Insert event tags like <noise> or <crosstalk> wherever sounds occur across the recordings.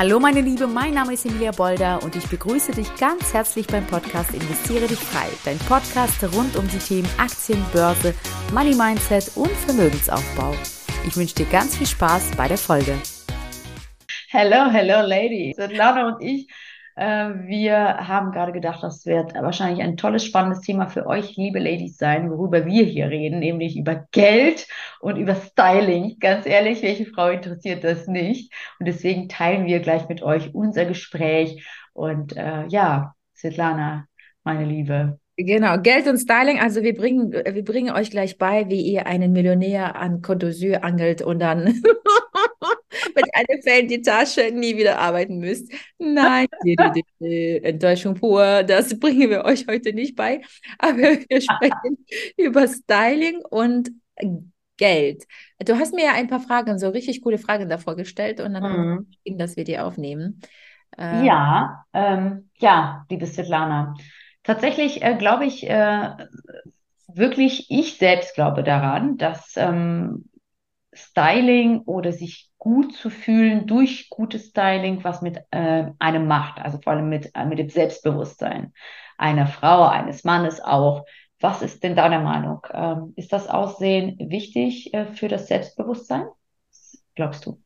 Hallo meine Liebe, mein Name ist Emilia Bolder und ich begrüße dich ganz herzlich beim Podcast Investiere dich frei, dein Podcast rund um die Themen Aktien, Börse, Money Mindset und Vermögensaufbau. Ich wünsche dir ganz viel Spaß bei der Folge. Hello, hello Ladies. Svetlana und ich wir haben gerade gedacht, das wird wahrscheinlich ein tolles, spannendes Thema für euch, liebe Ladies, sein, worüber wir hier reden, nämlich über Geld und über Styling. Ganz ehrlich, welche Frau interessiert das nicht? Und deswegen teilen wir gleich mit euch unser Gespräch. Und äh, ja, Svetlana, meine Liebe, Genau, Geld und Styling. Also wir bringen, wir bringen euch gleich bei, wie ihr einen Millionär an Côte angelt und dann <laughs> mit einem Fell in die Tasche nie wieder arbeiten müsst. Nein, Enttäuschung pur, das bringen wir euch heute nicht bei. Aber wir <laughs> sprechen über Styling und Geld. Du hast mir ja ein paar Fragen, so richtig coole Fragen davor gestellt und dann mhm. wir dass wir die aufnehmen. Ähm, ja, ähm, ja, liebe Svetlana. Tatsächlich äh, glaube ich, äh, wirklich, ich selbst glaube daran, dass ähm, Styling oder sich gut zu fühlen durch gutes Styling was mit äh, einem macht, also vor allem mit, äh, mit dem Selbstbewusstsein einer Frau, eines Mannes auch. Was ist denn deine Meinung? Ähm, ist das Aussehen wichtig äh, für das Selbstbewusstsein? Glaubst du?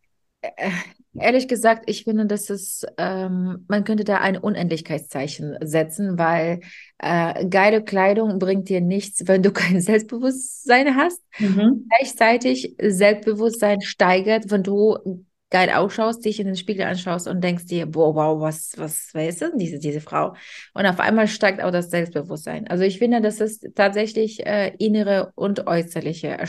Ehrlich gesagt, ich finde, dass es, ähm, man könnte da ein Unendlichkeitszeichen setzen, weil äh, geile Kleidung bringt dir nichts, wenn du <laughs> kein Selbstbewusstsein hast. Mhm. Gleichzeitig Selbstbewusstsein steigert, wenn du geil ausschaust, dich in den Spiegel anschaust und denkst dir, wow, wow, was, was, wer ist denn diese, diese Frau? Und auf einmal steigt auch das Selbstbewusstsein. Also ich finde, das ist tatsächlich äh, innere und äußerliche, äh,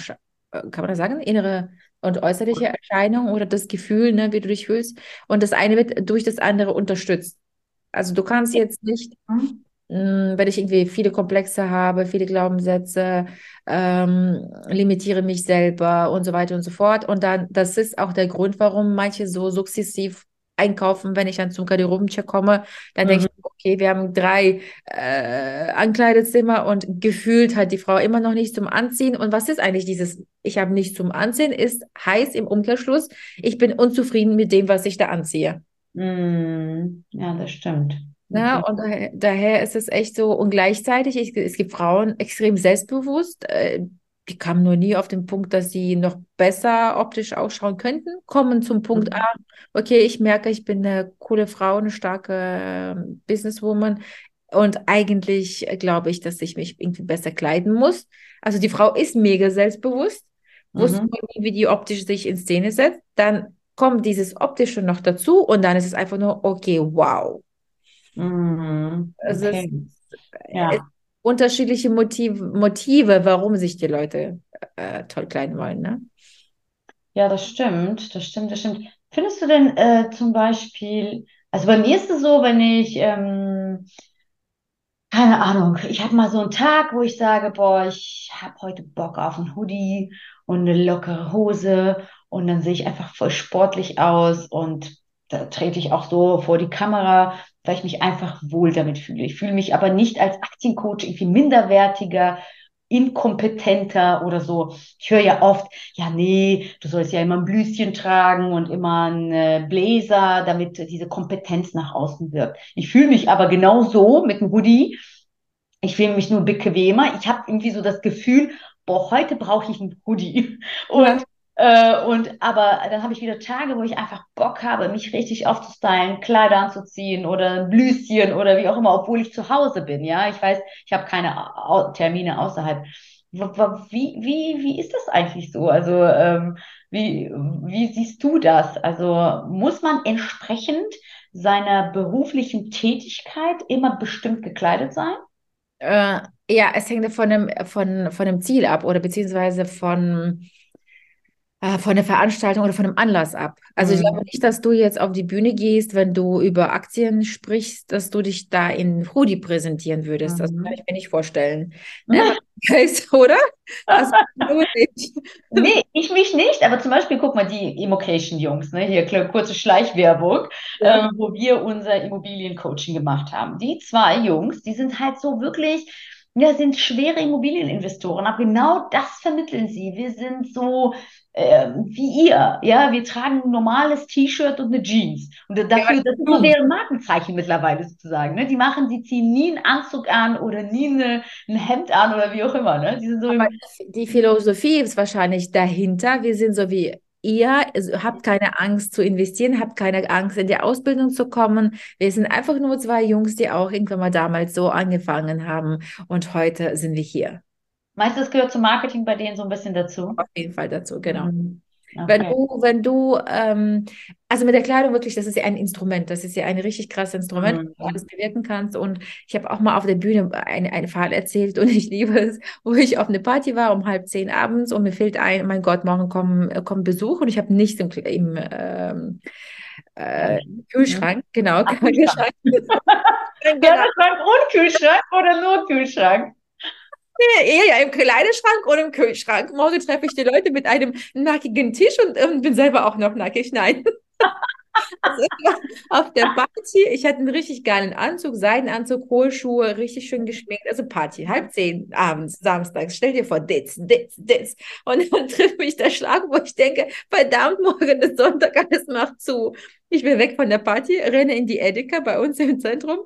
kann man das sagen? Innere und äußerliche Erscheinung oder das Gefühl, ne, wie du dich fühlst. Und das eine wird durch das andere unterstützt. Also du kannst jetzt nicht, mh, hm, wenn ich irgendwie viele Komplexe habe, viele Glaubenssätze, ähm, limitiere mich selber und so weiter und so fort. Und dann, das ist auch der Grund, warum manche so sukzessiv einkaufen, wenn ich dann zum Garderobencheck komme, dann mhm. denke ich, okay, wir haben drei äh, Ankleidezimmer und gefühlt hat die Frau immer noch nicht zum Anziehen. Und was ist eigentlich dieses, ich habe nichts zum Anziehen, ist heiß im Umkehrschluss, ich bin unzufrieden mit dem, was ich da anziehe. Mhm. Ja, das stimmt. Ja, und daher, daher, ist es echt so, und gleichzeitig, ich, es gibt Frauen extrem selbstbewusst, äh, die kamen nur nie auf den Punkt, dass sie noch besser optisch ausschauen könnten, kommen zum Punkt mhm. A, okay, ich merke, ich bin eine coole Frau, eine starke äh, Businesswoman und eigentlich glaube ich, dass ich mich irgendwie besser kleiden muss. Also die Frau ist mega selbstbewusst, mhm. wusste wie die optisch sich in Szene setzt, dann kommt dieses Optische noch dazu und dann ist es einfach nur, okay, wow. Mhm. Okay. Also es, ja. es unterschiedliche Motive, Motive, warum sich die Leute äh, toll kleiden wollen, ne? Ja, das stimmt, das stimmt, das stimmt. Findest du denn äh, zum Beispiel, also bei mir ist es so, wenn ich, ähm, keine Ahnung, ich habe mal so einen Tag, wo ich sage, boah, ich habe heute Bock auf einen Hoodie und eine lockere Hose und dann sehe ich einfach voll sportlich aus und da trete ich auch so vor die Kamera, weil ich mich einfach wohl damit fühle. Ich fühle mich aber nicht als Aktiencoach irgendwie minderwertiger, inkompetenter oder so. Ich höre ja oft, ja, nee, du sollst ja immer ein Blüschen tragen und immer ein äh, Bläser, damit diese Kompetenz nach außen wirkt. Ich fühle mich aber genau so mit einem Hoodie. Ich fühle mich nur bequemer. Ich habe irgendwie so das Gefühl, boah, heute brauche ich einen Hoodie. Und äh, und aber dann habe ich wieder Tage, wo ich einfach Bock habe, mich richtig aufzustylen, Kleider anzuziehen oder ein Blüschen oder wie auch immer, obwohl ich zu Hause bin. Ja, ich weiß, ich habe keine Au Termine außerhalb. Wie, wie, wie ist das eigentlich so? Also, ähm, wie, wie siehst du das? Also, muss man entsprechend seiner beruflichen Tätigkeit immer bestimmt gekleidet sein? Äh, ja, es hängt von dem, von, von dem Ziel ab oder beziehungsweise von, von der Veranstaltung oder von einem Anlass ab. Also mhm. ich glaube nicht, dass du jetzt auf die Bühne gehst, wenn du über Aktien sprichst, dass du dich da in Hoodie präsentieren würdest. Mhm. Das kann ich mir nicht vorstellen. <laughs> Ne? oder? Also, <laughs> nee, ich mich nicht, aber zum Beispiel, guck mal, die Immocation-Jungs, ne? hier kurze Schleichwerbung, ja. äh, wo wir unser Immobiliencoaching gemacht haben. Die zwei Jungs, die sind halt so wirklich ja, sind schwere Immobilieninvestoren, aber genau das vermitteln sie. Wir sind so äh, wie ihr, ja, wir tragen ein normales T-Shirt und eine Jeans. Und dafür, das ist so deren Markenzeichen mittlerweile sozusagen. Ne? Die machen, die ziehen nie einen Anzug an oder nie eine, ein Hemd an oder wie auch immer. Ne? Die, sind so die Philosophie ist wahrscheinlich dahinter. Wir sind so wie ihr habt keine Angst zu investieren, habt keine Angst in die Ausbildung zu kommen. Wir sind einfach nur zwei Jungs, die auch irgendwann mal damals so angefangen haben und heute sind wir hier. Meinst du, das gehört zum Marketing bei denen so ein bisschen dazu? Auf jeden Fall dazu, genau. Mhm. Okay. Wenn du, wenn du, ähm, also mit der Kleidung wirklich, das ist ja ein Instrument, das ist ja ein richtig krasses Instrument, mhm. wo du alles bewirken kannst. Und ich habe auch mal auf der Bühne eine, eine Fall erzählt und <laughs> ich liebe es, wo ich auf eine Party war um halb zehn abends und mir fehlt ein, mein Gott, morgen kommen, kommen Besuch und ich habe nichts im, im ähm, äh, Kühlschrank, genau. Ach, Kühlschrank. genau. Kühlschrank <laughs> und Kühlschrank oder nur Kühlschrank? Eher im Kleiderschrank oder im Kühlschrank. Morgen treffe ich die Leute mit einem nackigen Tisch und ähm, bin selber auch noch nackig. Nein. <laughs> also, auf der Party, ich hatte einen richtig geilen Anzug, Seidenanzug, Hohlschuhe, richtig schön geschminkt. Also Party, halb zehn abends, samstags. Stell dir vor, das, das, das. Und dann <laughs> trifft mich der Schlag, wo ich denke, verdammt, morgen ist Sonntag, alles macht zu. Ich bin weg von der Party, renne in die Edeka bei uns im Zentrum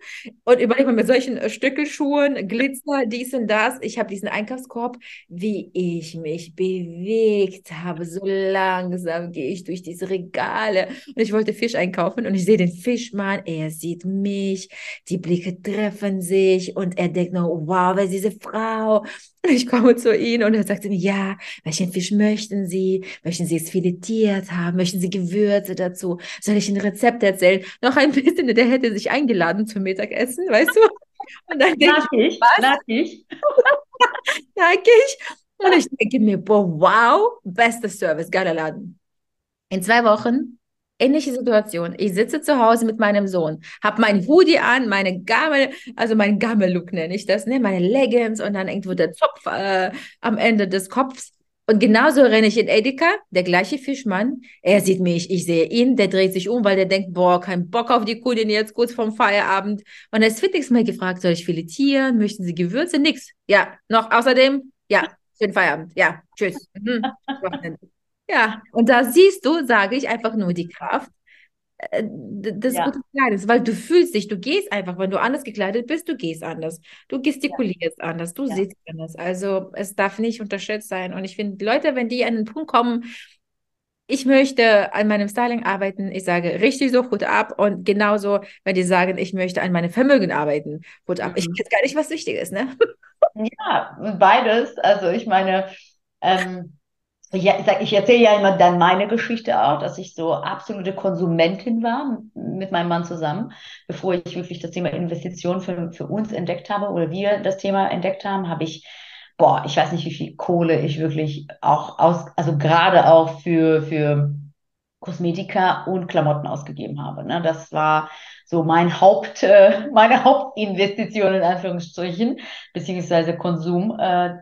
und überlege mal mit solchen äh, Stöckelschuhen, Glitzer, dies und das. Ich habe diesen Einkaufskorb, wie ich mich bewegt habe. So langsam gehe ich durch diese Regale und ich wollte Fisch einkaufen und ich sehe den Fischmann, er sieht mich, die Blicke treffen sich und er denkt noch, wow, wer ist diese Frau? Ich komme zu ihm und er sagt mir, ja, welchen Fisch möchten Sie? Möchten Sie es filetiert haben? Möchten Sie Gewürze dazu? Soll ich ein Rezept erzählen? Noch ein <laughs> bisschen, der hätte sich eingeladen zum Mittagessen, weißt du? Und dann denke ich, ich, was? ich. <laughs> ich. Und ich denke mir, boah, wow, bester Service, geiler Laden. In zwei Wochen ähnliche Situation. Ich sitze zu Hause mit meinem Sohn, habe mein Hoodie an, meine Gammel, also mein Gammel-Look nenne ich das, ne? meine Leggings und dann irgendwo der Zopf äh, am Ende des Kopfs. Und genauso renne ich in Edeka, der gleiche Fischmann. Er sieht mich, ich sehe ihn, der dreht sich um, weil der denkt, boah, kein Bock auf die Kundin jetzt kurz vorm Feierabend. Und er ist fittigst mal gefragt, soll ich filetieren? Möchten Sie Gewürze? Nix. Ja, noch außerdem, ja, schönen Feierabend. Ja, tschüss. Mhm. <laughs> Ja, und da siehst du, sage ich, einfach nur die Kraft äh, des ja. guten Kleides, weil du fühlst dich, du gehst einfach, wenn du anders gekleidet bist, du gehst anders, du gestikulierst ja. anders, du ja. siehst anders. Also es darf nicht unterschätzt sein. Und ich finde, Leute, wenn die an den Punkt kommen, ich möchte an meinem Styling arbeiten, ich sage richtig so, Hut ab. Und genauso, wenn die sagen, ich möchte an meinem Vermögen arbeiten, Hut ab. Mhm. Ich weiß gar nicht, was wichtig ist, ne? Ja, beides. Also ich meine, ähm, ich, ich erzähle ja immer dann meine Geschichte auch, dass ich so absolute Konsumentin war mit meinem Mann zusammen, bevor ich wirklich das Thema Investition für, für uns entdeckt habe oder wir das Thema entdeckt haben, habe ich, boah, ich weiß nicht, wie viel Kohle ich wirklich auch aus, also gerade auch für, für Kosmetika und Klamotten ausgegeben habe. Ne? Das war so mein Haupt, äh, <laughs> meine Hauptinvestition in Anführungsstrichen, beziehungsweise Konsum. Äh,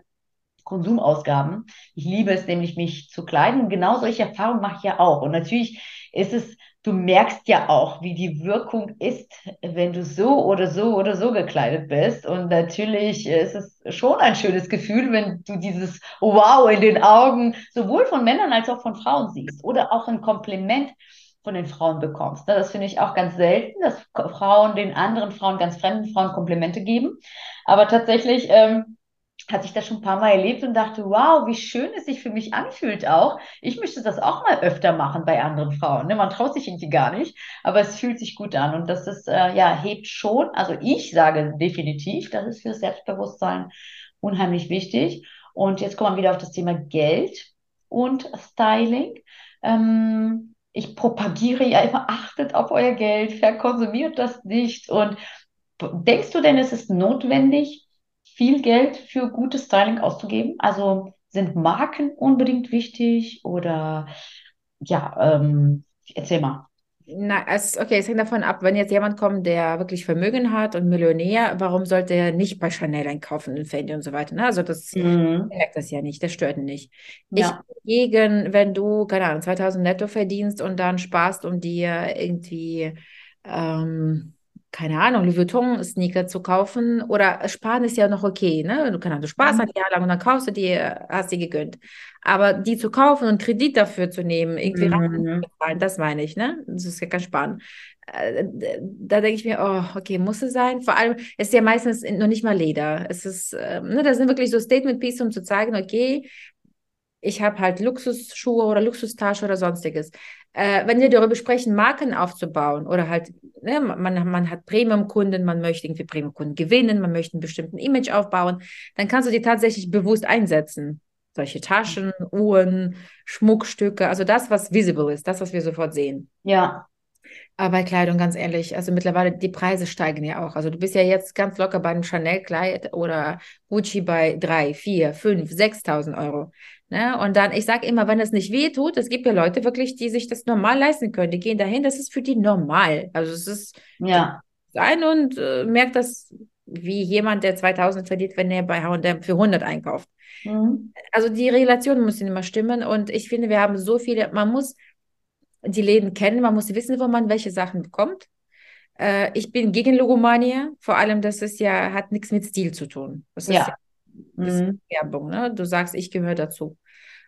Konsumausgaben. Ich liebe es nämlich, mich zu kleiden. genau solche Erfahrungen mache ich ja auch. Und natürlich ist es, du merkst ja auch, wie die Wirkung ist, wenn du so oder so oder so gekleidet bist. Und natürlich ist es schon ein schönes Gefühl, wenn du dieses Wow in den Augen sowohl von Männern als auch von Frauen siehst oder auch ein Kompliment von den Frauen bekommst. Das finde ich auch ganz selten, dass Frauen den anderen Frauen, ganz fremden Frauen Komplimente geben. Aber tatsächlich ähm, hatte ich das schon ein paar Mal erlebt und dachte, wow, wie schön es sich für mich anfühlt auch. Ich möchte das auch mal öfter machen bei anderen Frauen. Ne? Man traut sich irgendwie gar nicht, aber es fühlt sich gut an und das ist, äh, ja, hebt schon. Also ich sage definitiv, das ist für Selbstbewusstsein unheimlich wichtig. Und jetzt kommen wir wieder auf das Thema Geld und Styling. Ähm, ich propagiere ja immer, achtet auf euer Geld, verkonsumiert das nicht. Und denkst du denn, es ist notwendig, viel Geld für gutes Styling auszugeben? Also sind Marken unbedingt wichtig oder ja, ähm, erzähl mal. Na, es, okay, es hängt davon ab, wenn jetzt jemand kommt, der wirklich Vermögen hat und Millionär, warum sollte er nicht bei Chanel einkaufen und Fendi und so weiter? Ne? Also das mhm. merkt das ja nicht, das stört ihn nicht. Ja. Ich dagegen, wenn du, keine Ahnung, 2000 netto verdienst und dann sparst, um dir irgendwie ähm, keine Ahnung, Louis Vuitton-Sneaker zu kaufen oder sparen ist ja noch okay, ne? Du kannst du Spaß Mhm. ein Jahr lang und dann kaufst du die, hast die gegönnt. Aber die zu kaufen und Kredit dafür zu nehmen, irgendwie Mhm. bezahlen, das meine ich, ne? Das ist ja kein Sparen. Äh, Da denke ich mir, oh, okay, muss es sein? Vor allem, es ist ja meistens noch nicht mal Leder. Es ist, ähm, ne, das sind wirklich so Statement-Pieces, um zu zeigen, okay, ich habe halt Luxusschuhe oder Luxustasche oder sonstiges. Äh, wenn wir darüber sprechen, Marken aufzubauen oder halt, ne, man, man hat Premium-Kunden, man möchte irgendwie Premium-Kunden gewinnen, man möchte einen bestimmten Image aufbauen, dann kannst du die tatsächlich bewusst einsetzen. Solche Taschen, Uhren, Schmuckstücke, also das, was visible ist, das, was wir sofort sehen. Ja, Aber Kleidung, ganz ehrlich, also mittlerweile, die Preise steigen ja auch. Also du bist ja jetzt ganz locker bei einem Chanel-Kleid oder Gucci bei 3, 4, 5, 6.000 Euro. Ne? Und dann, ich sage immer, wenn es nicht weh tut, es gibt ja Leute wirklich, die sich das normal leisten können. Die gehen dahin, das ist für die normal. Also es ist ja. ein und äh, merkt das wie jemand, der 2000 verdient, wenn er bei H&M für 100 einkauft. Mhm. Also die Relation muss immer stimmen und ich finde, wir haben so viele, man muss die Läden kennen, man muss wissen, wo man welche Sachen bekommt. Äh, ich bin gegen Logomania, vor allem, das ist ja, hat nichts mit Stil zu tun. Das ist Ja. ja ist Mhm. Werbung, ne? Du sagst, ich gehöre dazu.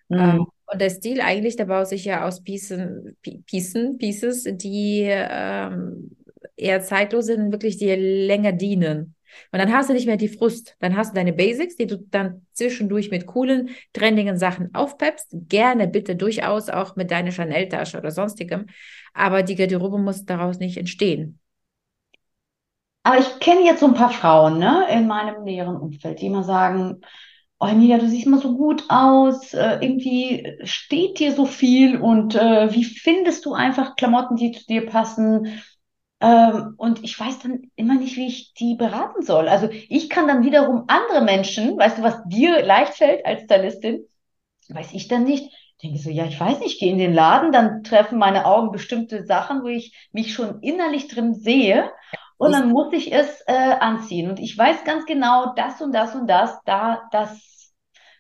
Mhm. Ähm, und der Stil eigentlich, der baut sich ja aus Piecen, Pi- Piecen, Pieces, die ähm, eher zeitlos sind und wirklich dir länger dienen. Und dann hast du nicht mehr die Frust. Dann hast du deine Basics, die du dann zwischendurch mit coolen, trendigen Sachen aufpeppst. Gerne bitte durchaus auch mit deiner Chanel-Tasche oder sonstigem. Aber die Garderobe muss daraus nicht entstehen. Aber ich kenne jetzt so ein paar Frauen, ne, in meinem näheren Umfeld, die immer sagen, oh Emilia, du siehst immer so gut aus, äh, irgendwie steht dir so viel und äh, wie findest du einfach Klamotten, die zu dir passen? Ähm, und ich weiß dann immer nicht, wie ich die beraten soll. Also ich kann dann wiederum andere Menschen, weißt du, was dir leicht fällt als Stylistin, weiß ich dann nicht. Ich denke so, ja, ich weiß nicht, ich gehe in den Laden, dann treffen meine Augen bestimmte Sachen, wo ich mich schon innerlich drin sehe. Und dann muss ich es äh, anziehen. Und ich weiß ganz genau, das und das und das, da, das,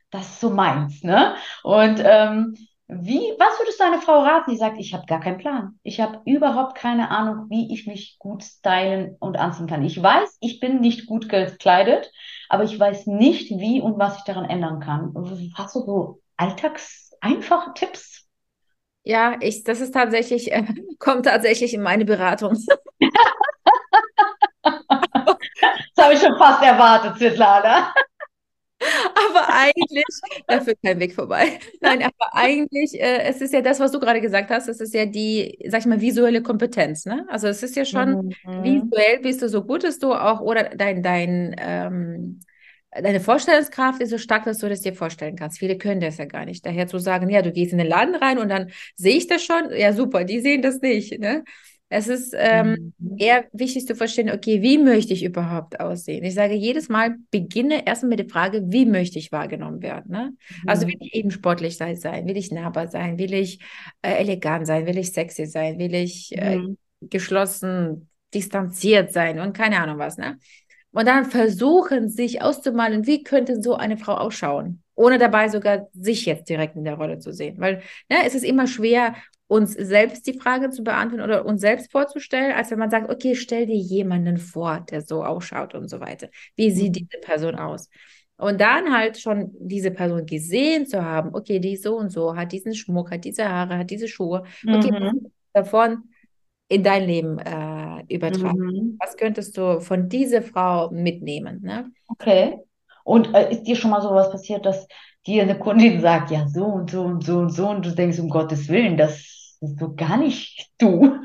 das ist so meins, ne? Und ähm, wie, was würdest du einer Frau raten, die sagt, ich habe gar keinen Plan. Ich habe überhaupt keine Ahnung, wie ich mich gut stylen und anziehen kann. Ich weiß, ich bin nicht gut gekleidet, aber ich weiß nicht, wie und was ich daran ändern kann. Hast du so alltagseinfache Tipps? Ja, ich, das ist tatsächlich, äh, <laughs> kommt tatsächlich in meine Beratung. <laughs> Das habe ich schon fast erwartet, Svetlana. Aber eigentlich, da führt kein Weg vorbei. Nein, aber eigentlich, äh, es ist ja das, was du gerade gesagt hast, es ist ja die, sag ich mal, visuelle Kompetenz, ne? Also es ist ja schon, Mhm. visuell bist du so gut, dass du auch, oder dein, dein, ähm, deine Vorstellungskraft ist so stark, dass du das dir vorstellen kannst. Viele können das ja gar nicht. Daher zu sagen, ja, du gehst in den Laden rein und dann sehe ich das schon, ja, super, die sehen das nicht, ne? Es ist ähm, Mhm. eher wichtig zu verstehen, okay, wie möchte ich überhaupt aussehen? Ich sage jedes Mal, beginne erstmal mit der Frage, wie möchte ich wahrgenommen werden? Ne? Also will Mhm. ich eben sportlich sein, sein? Will ich nahbar sein? Will ich äh, elegant sein? Will ich sexy sein? Will ich äh, Mhm. geschlossen, distanziert sein und keine Ahnung was, ne? Und dann versuchen, sich auszumalen, wie könnte so eine Frau ausschauen, ohne dabei sogar sich jetzt direkt in der Rolle zu sehen. Weil ne, es ist immer schwer, uns selbst die Frage zu beantworten oder uns selbst vorzustellen, als wenn man sagt, okay, stell dir jemanden vor, der so ausschaut und so weiter. Wie sieht Mhm. diese Person aus? Und dann halt schon diese Person gesehen zu haben, okay, die ist so und so, hat diesen Schmuck, hat diese Haare, hat diese Schuhe. Okay, Mhm. davon in dein Leben äh, übertragen? Mhm. Was könntest du von dieser Frau mitnehmen? Ne? Okay. Und äh, ist dir schon mal sowas passiert, dass dir eine Kundin sagt, ja, so und so und so und so, und du denkst, um Gottes Willen, das ist so gar nicht du,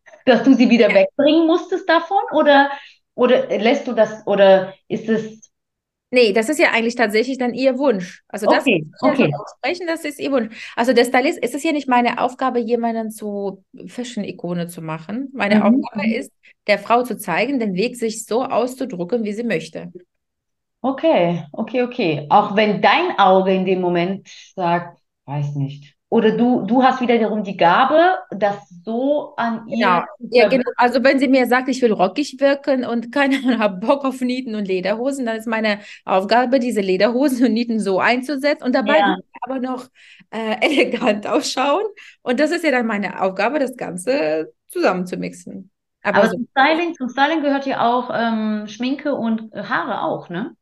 <laughs> dass du sie wieder wegbringen musstest davon? Oder, oder lässt du das, oder ist es, Nee, das ist ja eigentlich tatsächlich dann ihr Wunsch. Also das okay, okay. aussprechen, das ist ihr Wunsch. Also der Stylist, es ist ja nicht meine Aufgabe, jemanden zu Fashion-Ikone zu machen. Meine Mhm. Aufgabe Mhm. ist, der Frau zu zeigen, den Weg sich so auszudrücken, wie sie möchte. Okay, okay, okay. Auch wenn dein Auge in dem Moment sagt, weiß nicht. Oder du, du hast wiederum die Gabe, das so an Genau. ihr zu Ja, genau. Also wenn sie mir sagt, ich will rockig wirken und keine Ahnung, <laughs> habe Bock auf Nieten und Lederhosen, dann ist meine Aufgabe, diese Lederhosen und Nieten so einzusetzen und dabei Ja. aber noch äh, <laughs> elegant ausschauen. Und das ist ja dann meine Aufgabe, das Ganze zusammenzumixen. Aber, Aber so, zum Styling, zum Styling gehört ja auch ähm, Schminke und Haare auch, ne?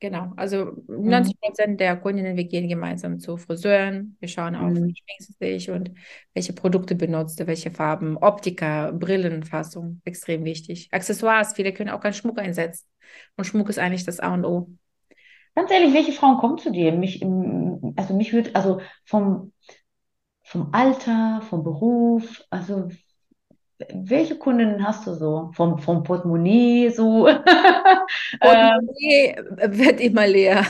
Genau. Also Mhm. 90 Prozent der Kundinnen, wir gehen gemeinsam zu Friseuren. Wir schauen auf, Mhm. wie schminkst du dich und welche Produkte benutzt du, welche Farben, Optika, Brillenfassung, extrem wichtig. Accessoires, viele können auch keinen Schmuck einsetzen. Und Schmuck ist eigentlich das A und O. Ganz ehrlich, welche Frauen kommen zu dir? Mich, also mich würde, also vom, vom Alter, vom Beruf, also welche Kundinnen hast du so? Vom, vom Portemonnaie so? <laughs> Portemonnaie wird immer leer.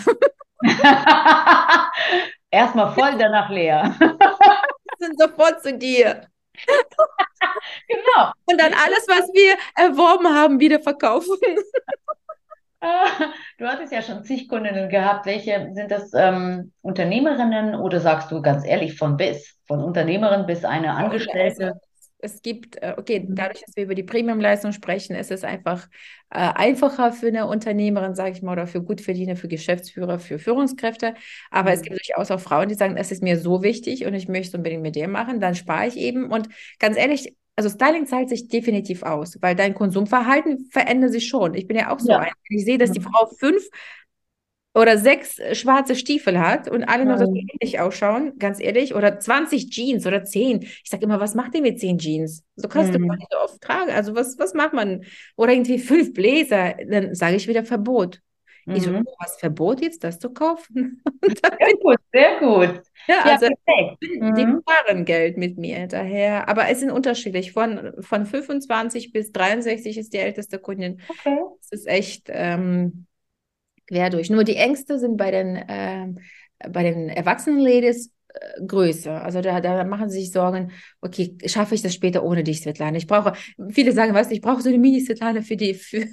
<laughs> Erstmal voll, danach leer. <laughs> sind sofort zu dir. Genau. Und dann alles, was wir erworben haben, wieder verkaufen. Du hattest ja schon zig Kundinnen gehabt. Welche sind das ähm, Unternehmerinnen oder sagst du ganz ehrlich von bis? Von Unternehmerin bis eine Angestellte? Es gibt, äh, okay, Mhm. dadurch, dass wir über die Premium-Leistung sprechen, ist es einfach äh, einfacher für eine Unternehmerin, sage ich mal, oder für Gutverdiener, für Geschäftsführer, für Führungskräfte. Aber es Mhm. gibt durchaus auch Frauen, die sagen, es ist mir so wichtig und ich möchte es unbedingt mit dir machen, dann spare ich eben. Und ganz ehrlich, also Styling zahlt sich definitiv aus, weil dein Konsumverhalten verändert sich schon. Ich bin ja auch so Ja. ein. Ich sehe, dass die Mhm. Frau fünf oder sechs äh, schwarze Stiefel hat und alle noch so Mhm. ähnlich ausschauen, ganz ehrlich, oder 20 Jeans oder 10. Ich sage immer, was macht ihr mit 10 Jeans? So kannst du Mhm. gar nicht so oft tragen. Also was, was macht man? Oder irgendwie fünf Bläser, dann sage ich wieder Verbot. Ich so, Mhm. oh, was Verbot jetzt, das zu kaufen? <laughs> Sehr gut, sehr gut. ja, Ja, also die Mhm. sparen Geld mit mir daher. Aber es sind unterschiedlich. Von, von 25 bis 63 ist die älteste Kundin. Okay. Es ist echt ähm, quer durch. Nur die Ängste sind bei den, ähm, bei den erwachsenen Ladies äh, größer. Also da, da machen sie sich Sorgen, okay, schaffe ich das später ohne dich, Svetlana? Ich brauche, viele sagen, weißt du, ich brauche so eine Mini-Svetlana für die, <laughs> für,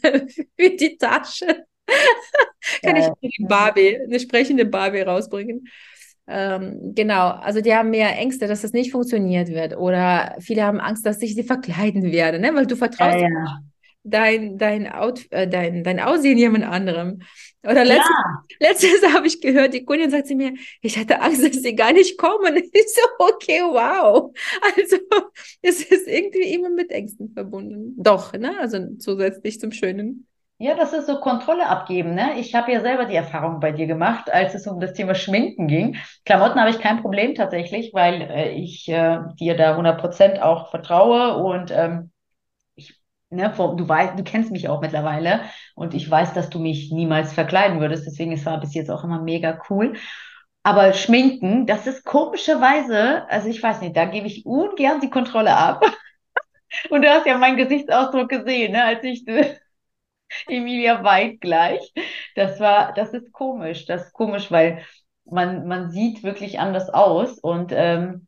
für die Tasche. <laughs> Kann ich Geil. eine Barbie, eine sprechende Barbie rausbringen? Ähm, genau, also die haben mehr Ängste, dass das nicht funktioniert wird. Oder viele haben Angst, dass ich sie verkleiden werde, ne? Weil du Ja, vertraust ja. Dein, dein, Out, äh, dein, dein Aussehen jemand anderem. Oder letztes, letztes <laughs> habe ich gehört, die Kundin sagt zu mir, ich hatte Angst, dass sie gar nicht kommen. <laughs> Ich so, okay, wow. Also es ist irgendwie immer mit Ängsten verbunden. Doch, ne? Also zusätzlich zum Schönen. Ja, das ist so Kontrolle abgeben, ne? Ich habe ja selber die Erfahrung bei dir gemacht, als es um das Thema Schminken ging. Klamotten habe ich kein Problem tatsächlich, weil äh, ich äh, dir da 100% auch vertraue und ähm, ne, du weißt, du kennst mich auch mittlerweile und ich weiß, dass du mich niemals verkleiden würdest. Deswegen es war bis jetzt auch immer mega cool. Aber Schminken, das ist komischerweise, also ich weiß nicht, da gebe ich ungern die Kontrolle ab. <laughs> Und du hast ja meinen Gesichtsausdruck gesehen, ne, als ich <laughs> Emilia Weid gleich. Das war, das ist komisch. Das ist komisch, weil man, man sieht wirklich anders aus und ähm,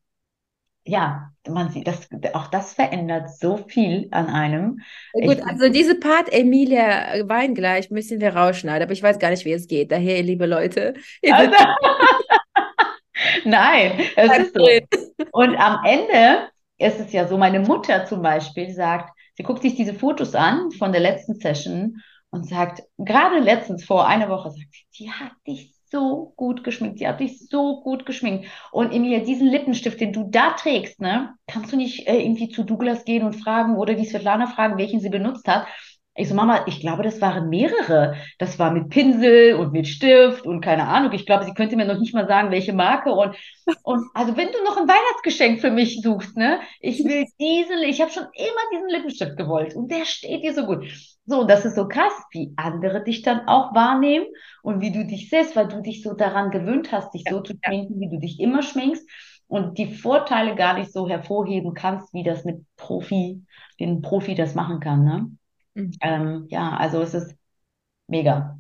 ja, man sieht, das, auch das verändert so viel an einem. Gut, Ich, also diese Part Emilia Weingleich müssen wir rausschneiden, aber ich weiß gar nicht, wie es geht. Daher, liebe Leute, <laughs> also, <laughs> nein, es ist so. drin. Und am Ende ist es ja so, meine Mutter zum Beispiel sagt, sie guckt sich diese Fotos an von der letzten Session und sagt, gerade letztens vor einer Woche, sagt sie, die hat dich so gut geschminkt, die hat dich so gut geschminkt. Und Emilia, diesen Lippenstift, den du da trägst, ne, kannst du nicht äh, irgendwie zu Douglas gehen und fragen oder die Svetlana fragen, welchen sie benutzt hat? Ich so, Mama, ich glaube, das waren mehrere. Das war mit Pinsel und mit Stift und keine Ahnung. Ich glaube, sie könnte mir noch nicht mal sagen, welche Marke. Und, und also wenn du noch ein Weihnachtsgeschenk für mich suchst, ne, ich will diesen, ich habe schon immer diesen Lippenstift gewollt und der steht dir so gut. So, und das ist so krass, wie andere dich dann auch wahrnehmen und wie du dich siehst, weil du dich so daran gewöhnt hast, dich so zu Ja. schminken, wie du dich immer schminkst und die Vorteile gar nicht so hervorheben kannst, wie das mit Profi, den Profi das machen kann, ne? Mhm. Ähm, ja, also es ist mega.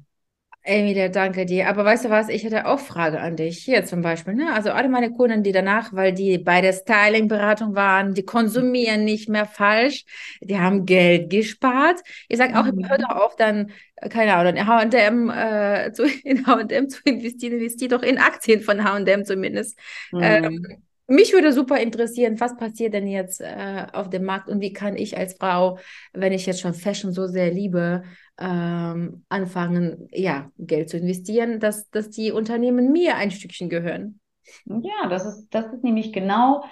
Emilia, danke dir. Aber weißt du was, ich hätte auch Frage an dich. Hier zum Beispiel, ne? Also alle meine Kunden, die danach, weil die bei der Styling-Beratung waren, die konsumieren nicht mehr falsch, die haben Geld gespart. Ich sage auch, Mhm. hör doch auf, dann, äh, keine Ahnung, in H&M, äh, <laughs> zu, in H&M zu investieren. Investier doch in Aktien von H&M zumindest. Ähm, Mhm. Mich würde super interessieren, was passiert denn jetzt äh, auf dem Markt und wie kann ich als Frau, wenn ich jetzt schon Fashion so sehr liebe, ähm, anfangen, ja, Geld zu investieren, dass, dass die Unternehmen mir ein Stückchen gehören. Ja, das ist, das ist nämlich genau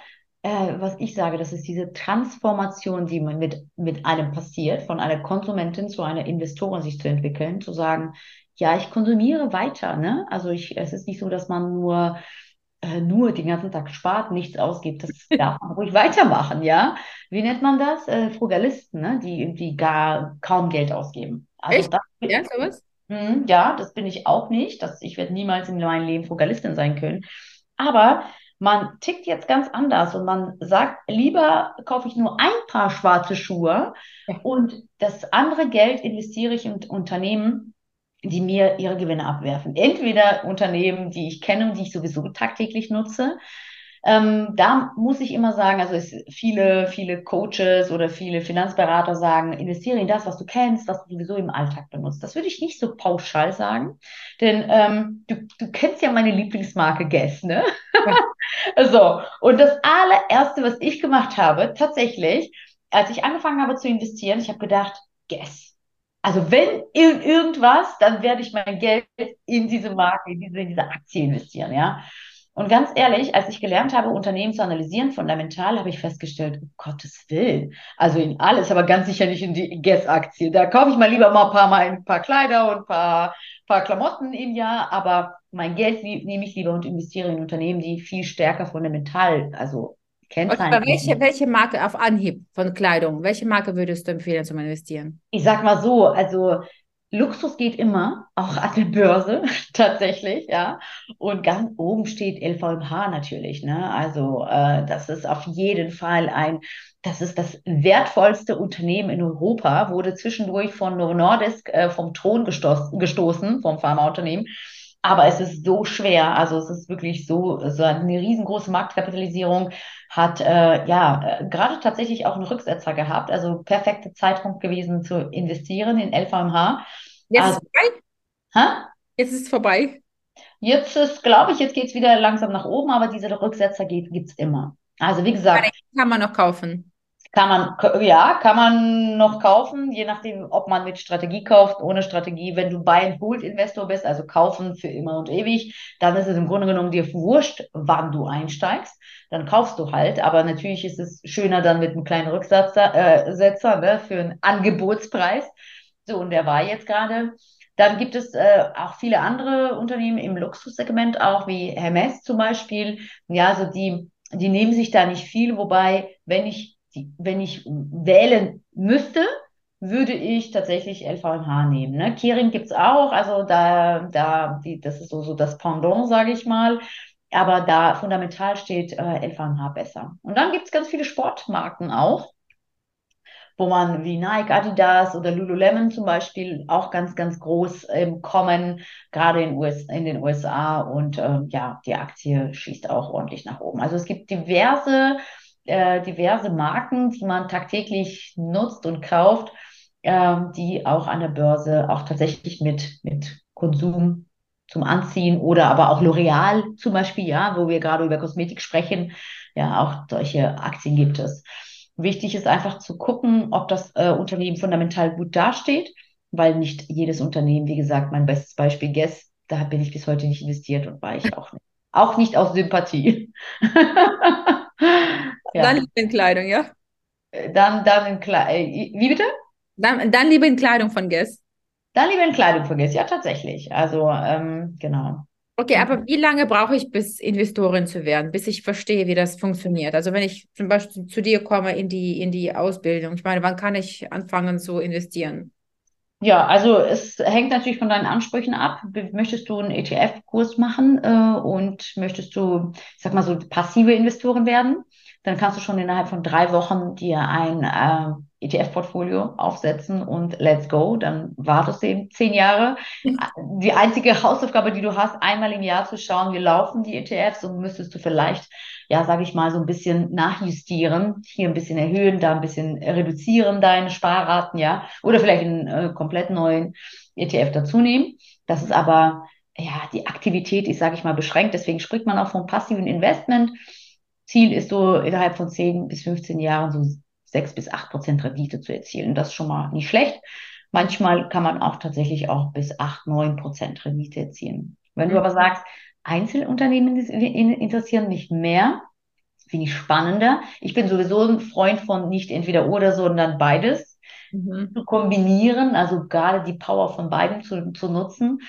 äh, was ich sage, das ist diese Transformation, die man mit, mit einem passiert, von einer Konsumentin zu einer Investorin sich zu entwickeln, zu sagen, ja, ich konsumiere weiter, ne? Also ich, es ist nicht so, dass man nur äh, nur den ganzen Tag spart, nichts ausgibt, das darf man ruhig weitermachen, ja. Wie nennt man das? Äh, Frugalisten, ne? die, die gar kaum Geld ausgeben. Also Echt? Das, ja, sowas? Mh, ja, das bin ich auch nicht. Das, ich werde niemals in meinem Leben Frugalistin sein können. Aber man tickt jetzt ganz anders und man sagt, lieber kaufe ich nur ein paar schwarze Schuhe und das andere Geld investiere ich in Unternehmen, die mir ihre Gewinne abwerfen. Entweder Unternehmen, die ich kenne und die ich sowieso tagtäglich nutze. Ähm, da muss ich immer sagen, also es, viele, viele Coaches oder viele Finanzberater sagen, investiere in das, was du kennst, was du sowieso im Alltag benutzt. Das würde ich nicht so pauschal sagen, denn ähm, du, du kennst ja meine Lieblingsmarke Guess, ne? <laughs> So, und das allererste, was ich gemacht habe, tatsächlich, als ich angefangen habe zu investieren, ich habe gedacht, Guess also wenn in irgendwas, dann werde ich mein Geld in diese Marke, in diese, in diese Aktie investieren, ja. Und ganz ehrlich, als ich gelernt habe, Unternehmen zu analysieren, fundamental, habe ich festgestellt, um Gottes Willen, also in alles, aber ganz sicher nicht in die Guess-Aktie. Da kaufe ich mal lieber mal ein paar, mal ein paar Kleider und ein paar, paar Klamotten im Jahr, aber mein Geld nehme ich lieber und investiere in Unternehmen, die viel stärker fundamental, also Kennzeichen. Okay, welche, welche Marke auf Anhieb von Kleidung, welche Marke würdest du empfehlen zum Investieren? Ich sag mal so, also Luxus geht immer, auch an der Börse <laughs> tatsächlich, ja. Und ganz oben steht LVMH natürlich, ne? Also äh, das ist auf jeden Fall ein, das ist das wertvollste Unternehmen in Europa, wurde zwischendurch von Novo Nordisk äh, vom Thron gestoßen, gestoßen, vom Pharmaunternehmen. Aber es ist so schwer, also es ist wirklich so, so eine riesengroße Marktkapitalisierung, hat äh, ja äh, gerade tatsächlich auch einen Rücksetzer gehabt, also perfekte Zeitpunkt gewesen zu investieren in LVMH. Jetzt also, ist es vorbei? Ha? Jetzt ist es vorbei. Jetzt ist, glaube ich, jetzt geht es wieder langsam nach oben, aber diese Rücksetzer gibt es immer. Also wie gesagt. Kann man noch kaufen. Kann man, ja, kann man noch kaufen, je nachdem, ob man mit Strategie kauft, ohne Strategie. Wenn du Buy-and-Hold-Investor bist, also kaufen für immer und ewig, dann ist es im Grunde genommen dir wurscht, wann du einsteigst. Dann kaufst du halt. Aber natürlich ist es schöner dann mit einem kleinen Rücksetzer äh, ne, für einen Angebotspreis. So, und der war jetzt gerade. Dann gibt es äh, auch viele andere Unternehmen im Luxussegment, auch wie Hermes zum Beispiel. Ja, also die, die nehmen sich da nicht viel, wobei, wenn ich wenn ich wählen müsste, würde ich tatsächlich LVMH nehmen. Ne? Kering gibt es auch, also da, da, die, das ist so, so das Pendant, sage ich mal. Aber da fundamental steht äh, LVMH besser. Und dann gibt es ganz viele Sportmarken auch, wo man wie Nike, Adidas oder Lululemon zum Beispiel auch ganz, ganz groß ähm, kommen, gerade in, US, in den USA. Und ähm, ja, die Aktie schießt auch ordentlich nach oben. Also es gibt diverse äh, diverse Marken, die man tagtäglich nutzt und kauft, äh, die auch an der Börse auch tatsächlich mit, mit Konsum zum Anziehen oder aber auch L'Oreal zum Beispiel, ja, wo wir gerade über Kosmetik sprechen, ja, auch solche Aktien gibt es. Wichtig ist einfach zu gucken, ob das äh, Unternehmen fundamental gut dasteht, weil nicht jedes Unternehmen, wie gesagt, mein bestes Beispiel Guess, da bin ich bis heute nicht investiert und war ich auch nicht. Auch nicht aus Sympathie. <laughs> Ja. Dann lieber in Kleidung, ja? Äh, dann, dann in Kleidung. Äh, wie bitte? Dann, dann lieber in Kleidung von Guess. Dann lieber in Kleidung von Guess, ja, tatsächlich. Also, ähm, genau. Okay, aber wie lange brauche ich, bis Investorin zu werden, bis ich verstehe, wie das funktioniert? Also wenn ich zum Beispiel zu dir komme in die, in die Ausbildung, ich meine, wann kann ich anfangen zu investieren? Ja, also es hängt natürlich von deinen Ansprüchen ab. Möchtest du einen ETF-Kurs machen äh, und möchtest du, ich sag mal so, passive Investoren werden? dann kannst du schon innerhalb von drei Wochen dir ein äh, ETF-Portfolio aufsetzen und let's go. Dann wartest du eben zehn Jahre. <laughs> Die einzige Hausaufgabe, die du hast, einmal im Jahr zu schauen, wie laufen die ETFs und müsstest du vielleicht, ja, sage ich mal, so ein bisschen nachjustieren, hier ein bisschen erhöhen, da ein bisschen reduzieren deine Sparraten, ja, oder vielleicht einen äh, komplett neuen ETF dazu nehmen. Das ist aber ja, die Aktivität ist, sage ich mal, beschränkt. Deswegen spricht man auch vom passiven Investment. Ziel ist so innerhalb von 10 bis 15 Jahren so 6 bis 8 Prozent Rendite zu erzielen. Das ist schon mal nicht schlecht. Manchmal kann man auch tatsächlich auch bis 8, 9 Prozent Rendite erzielen. Wenn mhm. du aber sagst, Einzelunternehmen interessieren mich mehr, finde ich spannender. Ich bin sowieso ein Freund von nicht entweder oder, sondern beides Mhm. zu kombinieren, also gerade die Power von beiden zu, zu nutzen.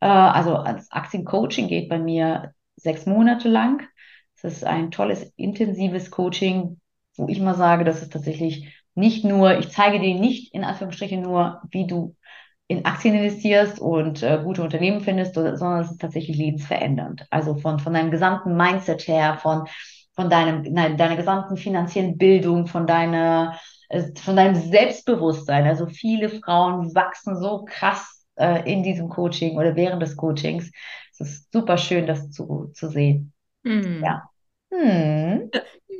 Äh, also als Aktiencoaching geht bei mir sechs Monate lang. Das ist ein tolles, intensives Coaching, wo ich mal sage, das ist tatsächlich nicht nur, ich zeige dir nicht in Anführungsstrichen nur, wie du in Aktien investierst und äh, gute Unternehmen findest, sondern es ist tatsächlich lebensverändernd. Also von, von deinem gesamten Mindset her, von, von deinem, nein, deiner gesamten finanziellen Bildung, von deiner, äh, von deinem Selbstbewusstsein. Also viele Frauen wachsen so krass äh, in diesem Coaching oder während des Coachings. Es ist super schön, das zu, zu sehen. Hm. Ja. Hm.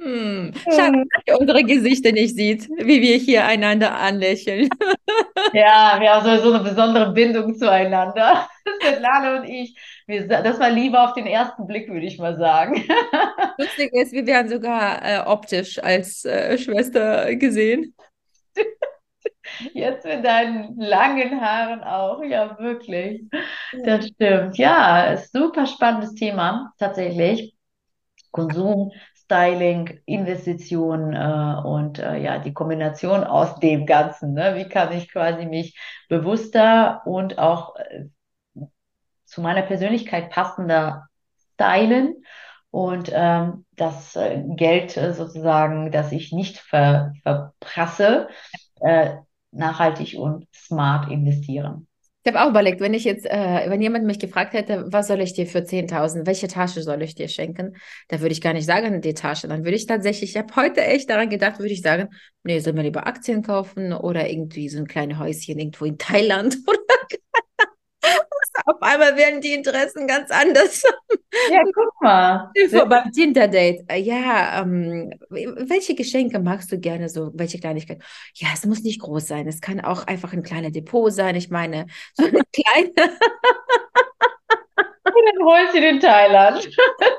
Hm. Schade, Hm. dass ihr unsere Gesichter nicht sieht, wie wir hier einander anlächeln. Ja, wir haben so, so eine besondere Bindung zueinander. <laughs> Svetlana und ich. Wir, das war Liebe auf den ersten Blick, würde ich mal sagen. <laughs> Lustig ist, wir werden sogar äh, optisch als äh, Schwester gesehen. Jetzt mit deinen langen Haaren auch. Ja, wirklich. Das stimmt. Ja, super spannendes Thema, tatsächlich. Konsum, Styling, Investition äh, und äh, ja, die Kombination aus dem Ganzen. Ne? Wie kann ich quasi mich bewusster und auch äh, zu meiner Persönlichkeit passender stylen und ähm, das äh, Geld äh, sozusagen, das ich nicht ver verprasse, äh, nachhaltig und smart investieren. Ich habe auch überlegt, wenn ich jetzt, äh, wenn jemand mich gefragt hätte, was soll ich dir für 10.000, welche Tasche soll ich dir schenken, da würde ich gar nicht sagen, die Tasche. Dann würde ich tatsächlich, ich habe heute echt daran gedacht, würde ich sagen, nee, sollen wir lieber Aktien kaufen oder irgendwie so ein kleines Häuschen irgendwo in Thailand <laughs> oder <laughs> auf einmal werden die Interessen ganz anders. Ja, guck mal. Beim Tinder-Date. Ja, ähm, welche Geschenke magst du gerne so? Welche Kleinigkeit? Ja, es muss nicht groß sein. Es kann auch einfach ein kleiner Depot sein. Ich meine, so eine <laughs> kleine, Ein Häuschen in Thailand.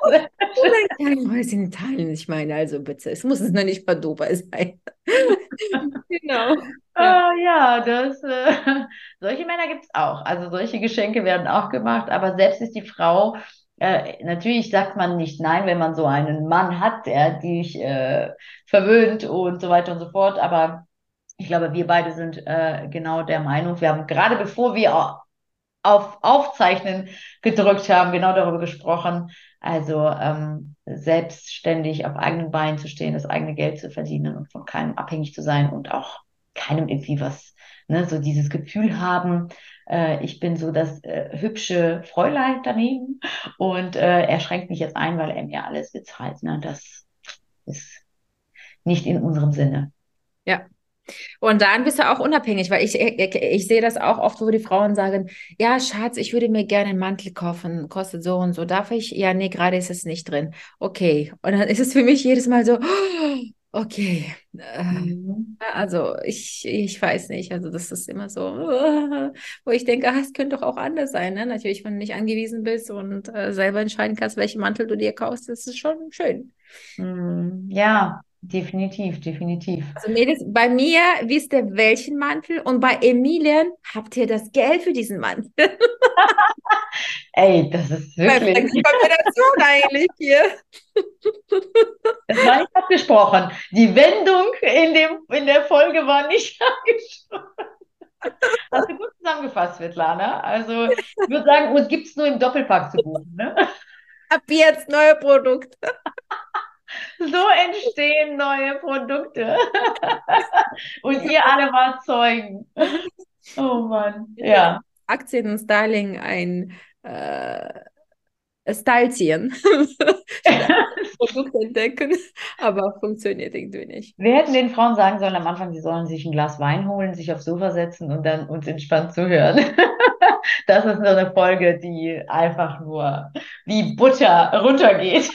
oder ein kleines Häuschen in Teilen. Ich meine, also bitte, es muss noch nicht Padoba sein. <laughs> Genau. Ja. Ah, ja, das, äh, <laughs> solche Männer gibt es auch. Also solche Geschenke werden auch gemacht, aber selbst ist die Frau, äh, natürlich sagt man nicht nein, wenn man so einen Mann hat, der dich äh, verwöhnt und so weiter und so fort. Aber ich glaube, wir beide sind äh, genau der Meinung. Wir haben gerade bevor wir au- auf Aufzeichnen gedrückt haben, genau darüber gesprochen. Also ähm, selbstständig auf eigenen Beinen zu stehen, das eigene Geld zu verdienen und von keinem abhängig zu sein und auch keinem irgendwie was, ne, so dieses Gefühl haben, äh, ich bin so das äh, hübsche Fräulein daneben und äh, er schränkt mich jetzt ein, weil er mir alles bezahlt. Ne? Das ist nicht in unserem Sinne. Ja. Und dann bist du auch unabhängig, weil ich, ich, ich sehe das auch oft, wo die Frauen sagen, ja, Schatz, ich würde mir gerne einen Mantel kaufen, kostet so und so. Darf ich? Ja, nee, gerade ist es nicht drin. Okay. Und dann ist es für mich jedes Mal so, okay. Äh, Mhm. Also ich, ich weiß nicht. Also das ist immer so, wo ich denke, ah, es könnte doch auch anders sein. Ne? Natürlich, wenn du nicht angewiesen bist und äh, selber entscheiden kannst, welchen Mantel du dir kaufst, das ist schon schön. Mm, Ja, definitiv, definitiv. Also Mädels, bei mir wisst ihr welchen Mantel und bei Emilien habt ihr das Geld für diesen Mantel. <laughs> Ey, das ist wirklich, Kombination eigentlich hier. das war nicht abgesprochen. Die Wendung in dem, in der Folge war nicht <laughs> abgesprochen. Hast du gut zusammengefasst, Svetlana. Also, ich würde sagen, uns gibt es nur im Doppelpack zu buchen. Ne? Ab jetzt neue Produkte. So entstehen neue Produkte. <laughs> Und ihr alle wart Zeugen. Oh Mann. Ja. Aktien und Styling ein äh, Styleziehen. <laughs> Produkt entdecken, aber funktioniert irgendwie nicht. Wir hätten den Frauen sagen sollen am Anfang, sie sollen sich ein Glas Wein holen, sich aufs Sofa setzen und dann uns entspannt zuhören. <laughs> Das ist so eine Folge, die einfach nur wie Butter runtergeht.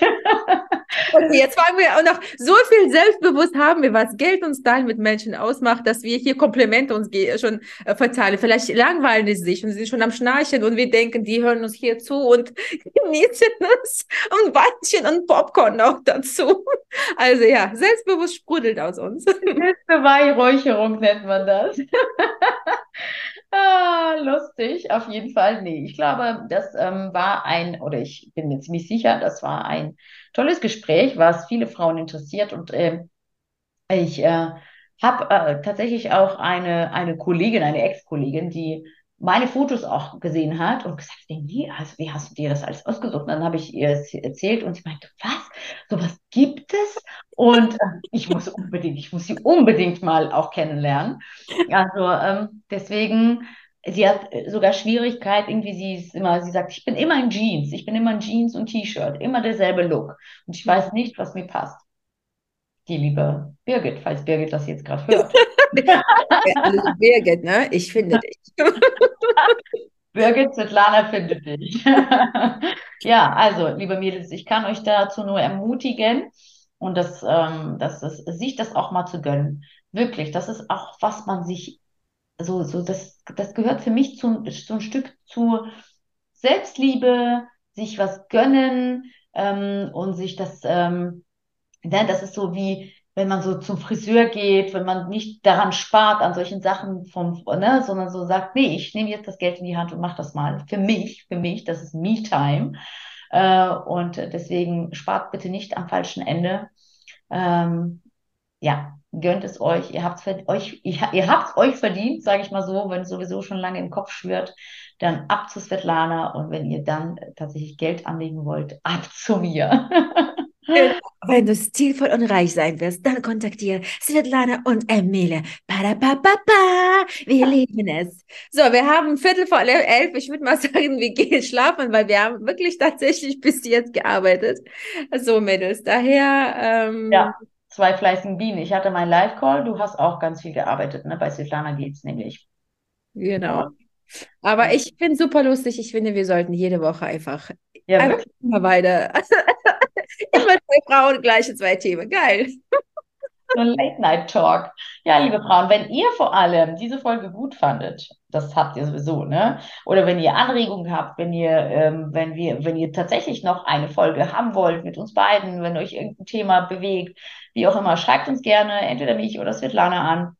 Und jetzt fangen wir auch noch so viel selbstbewusst haben wir, was Geld und Style mit Menschen ausmacht, dass wir hier Komplimente uns schon äh, verteilen. Vielleicht langweilen die sich und sind schon am Schnarchen und wir denken, die hören uns hier zu und <laughs> genießen es und Weinchen und Popcorn noch dazu. Also ja, selbstbewusst sprudelt aus uns. <laughs> Beweihräucherung nennt man das. <laughs> Ah, lustig, auf jeden Fall. Nee, ich glaube, das ähm, war ein, oder ich bin mir ziemlich sicher, das war ein tolles Gespräch, was viele Frauen interessiert. Und äh, ich äh, habe äh, tatsächlich auch eine, eine Kollegin, eine Ex-Kollegin, die meine Fotos auch gesehen hat und gesagt, nee, also wie hast du dir das alles ausgesucht? Und dann habe ich ihr erzählt und sie meinte, was? Sowas gibt es? Und äh, ich muss unbedingt, ich muss sie unbedingt mal auch kennenlernen. Also ähm, deswegen, sie hat sogar Schwierigkeit, irgendwie sie ist immer, sie sagt, ich bin immer in Jeans, ich bin immer in Jeans und T-Shirt, immer derselbe Look. Und ich weiß nicht, was mir passt. Die liebe Birgit, falls Birgit das jetzt gerade hört. <laughs> Birgit, ne? Ich finde dich. <laughs> Birgit Svetlana findet dich. <laughs> ja, also, liebe Mädels, ich kann euch dazu nur ermutigen und das, ähm, das, das, sich das auch mal zu gönnen. Wirklich, das ist auch, was man sich so, so, das, das gehört für mich zu, so ein Stück zu Selbstliebe, sich was gönnen ähm, und sich das, ähm, ne, das ist so wie, wenn man so zum Friseur geht, wenn man nicht daran spart, an solchen Sachen vom, ne, sondern so sagt, nee, ich nehme jetzt das Geld in die Hand und mache das mal. Für mich, für mich, das ist Me-Time. Äh, und deswegen spart bitte nicht am falschen Ende. Ähm, ja, gönnt es euch. Ihr habt es euch, ihr habt euch verdient, sage ich mal so, wenn es sowieso schon lange im Kopf schwört, dann ab zu Svetlana und wenn ihr dann tatsächlich Geld anlegen wollt, ab zu mir. <laughs> Wenn du stilvoll und reich sein willst, dann kontaktiere Svetlana und Emile. Ba-da-ba-ba-ba. Wir lieben es. So, wir haben Viertel vor elf. Ich würde mal sagen, wir gehen schlafen, weil wir haben wirklich tatsächlich bis jetzt gearbeitet. So, Mädels. Daher. Ähm, ja, zwei fleißigen Bienen. Ich hatte meinen Live-Call. Du hast auch ganz viel gearbeitet. Ne? Bei Svetlana geht es nämlich. Genau. Aber ich finde super lustig. Ich finde, wir sollten jede Woche einfach, ja, einfach immer weiter <laughs> Immer zwei Frauen, gleiche zwei Themen. Geil. So ein Late-Night-Talk. Ja, liebe Frauen, wenn ihr vor allem diese Folge gut fandet, das habt ihr sowieso, ne? Oder wenn ihr Anregungen habt, wenn ihr, ähm, wenn wir, wenn ihr tatsächlich noch eine Folge haben wollt mit uns beiden, wenn euch irgendein Thema bewegt, wie auch immer, schreibt uns gerne entweder mich oder Svetlana an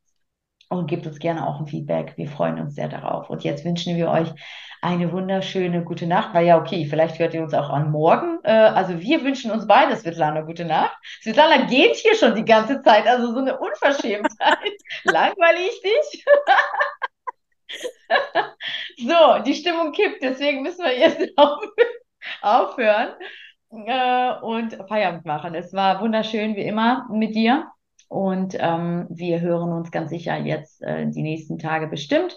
und gebt uns gerne auch ein Feedback. Wir freuen uns sehr darauf. Und jetzt wünschen wir euch eine wunderschöne gute Nacht. Weil ja, okay, vielleicht hört ihr uns auch an morgen. Äh, also wir wünschen uns beide, Svetlana, gute Nacht. Svetlana geht hier schon die ganze Zeit, also so eine Unverschämtheit. <laughs> Langweile ich dich? <laughs> so, die Stimmung kippt, deswegen müssen wir jetzt <laughs> aufhören äh, und Feierabend machen. Es war wunderschön wie immer mit dir. Und ähm, wir hören uns ganz sicher jetzt äh, die nächsten Tage bestimmt.